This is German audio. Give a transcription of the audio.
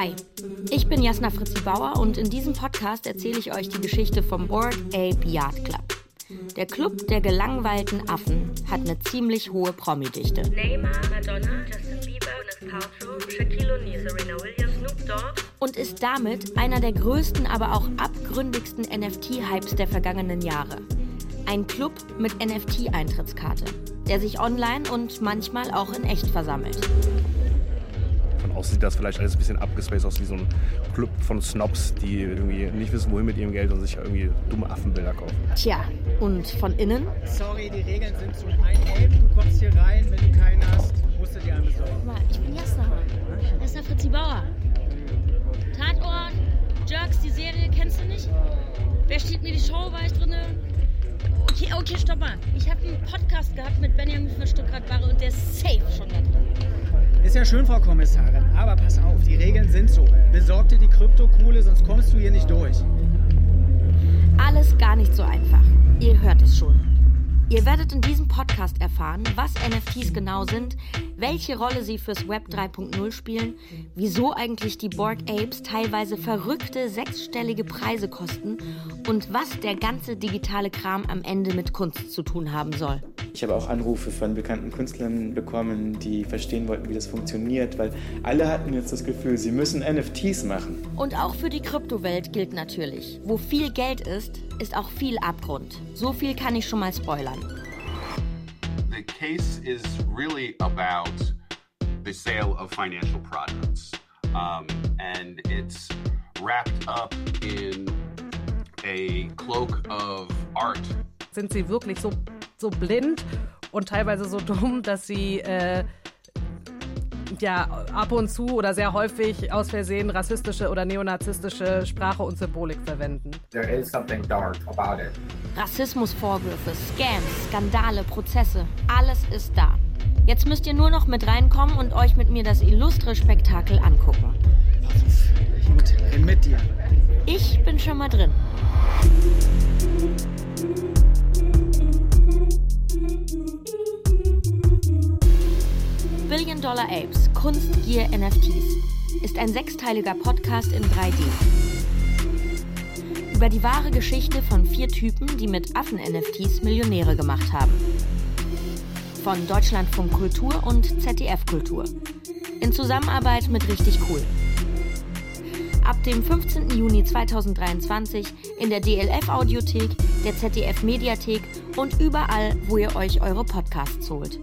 Hi, ich bin Jasna Fritzi Bauer und in diesem Podcast erzähle ich euch die Geschichte vom Board Ape Yard Club. Der Club der gelangweilten Affen hat eine ziemlich hohe Promi-Dichte. Neymar, Madonna, Justin Bieber, Gwyneth Paltrow, Shaquille O'Neal, Serena Williams, Snoop Dogg und ist damit einer der größten, aber auch abgründigsten NFT-Hypes der vergangenen Jahre. Ein Club mit NFT-Eintrittskarte, der sich online und manchmal auch in echt versammelt. Von außen sieht das vielleicht alles ein bisschen abgespaced aus wie so ein Club von Snobs, die irgendwie nicht wissen, wohin mit ihrem Geld und sich irgendwie dumme Affenbilder kaufen. Tja, und von innen? Sorry, die Regeln sind so ein Ape, du kommst hier rein, wenn du keinen hast, musst du dir einen besorgen. Guck mal, ich bin Jasna. Jasna Fritzi Bauer. Tatort, Jerks, die Serie, kennst du nicht? Wer steht mir die Show? War ich drinne? Okay, okay, stopp mal. Ich habe einen Podcast gehabt mit Benjamin von Stuttgart-Barre und der ist safe. Ist ja schön, Frau Kommissarin, aber pass auf, die Regeln sind so. Besorg dir die Kryptokohle, sonst kommst du hier nicht durch. Alles gar nicht so einfach. Ihr hört es schon. Ihr werdet in diesem Podcast erfahren, was NFTs genau sind, welche Rolle sie fürs Web 3.0 spielen, wieso eigentlich die Bored Apes teilweise verrückte sechsstellige Preise kosten und was der ganze digitale Kram am Ende mit Kunst zu tun haben soll. Ich habe auch Anrufe von bekannten Künstlern bekommen, die verstehen wollten, wie das funktioniert, weil alle hatten jetzt das Gefühl, sie müssen NFTs machen. Und auch für die Kryptowelt gilt natürlich, wo viel Geld ist, ist auch viel Abgrund. So viel kann ich schon mal spoilern. The case is really about the sale of financial products. Um, and it's wrapped up in a cloak of art. Sind sie wirklich so, so blind und teilweise so dumm, dass sie äh, ja ab und zu oder sehr häufig aus Versehen rassistische oder neonazistische Sprache und Symbolik verwenden? There is something dark about it. Rassismusvorwürfe, Scams, Skandale, Prozesse, alles ist da. Jetzt müsst ihr nur noch mit reinkommen und euch mit mir das illustre Spektakel angucken. Gut, renn mit dir. Ich bin schon mal drin. Dollar Apes, Kunst, Gier, NFTs ist ein sechsteiliger Podcast in 3D. Über die wahre Geschichte von vier Typen, die mit Affen-NFTs Millionäre gemacht haben. Von Deutschlandfunk Kultur und ZDF Kultur. In Zusammenarbeit mit Richtig Cool. Ab dem 15. Juni 2023 in der DLF Audiothek, der ZDF Mediathek und überall, wo ihr euch eure Podcasts holt.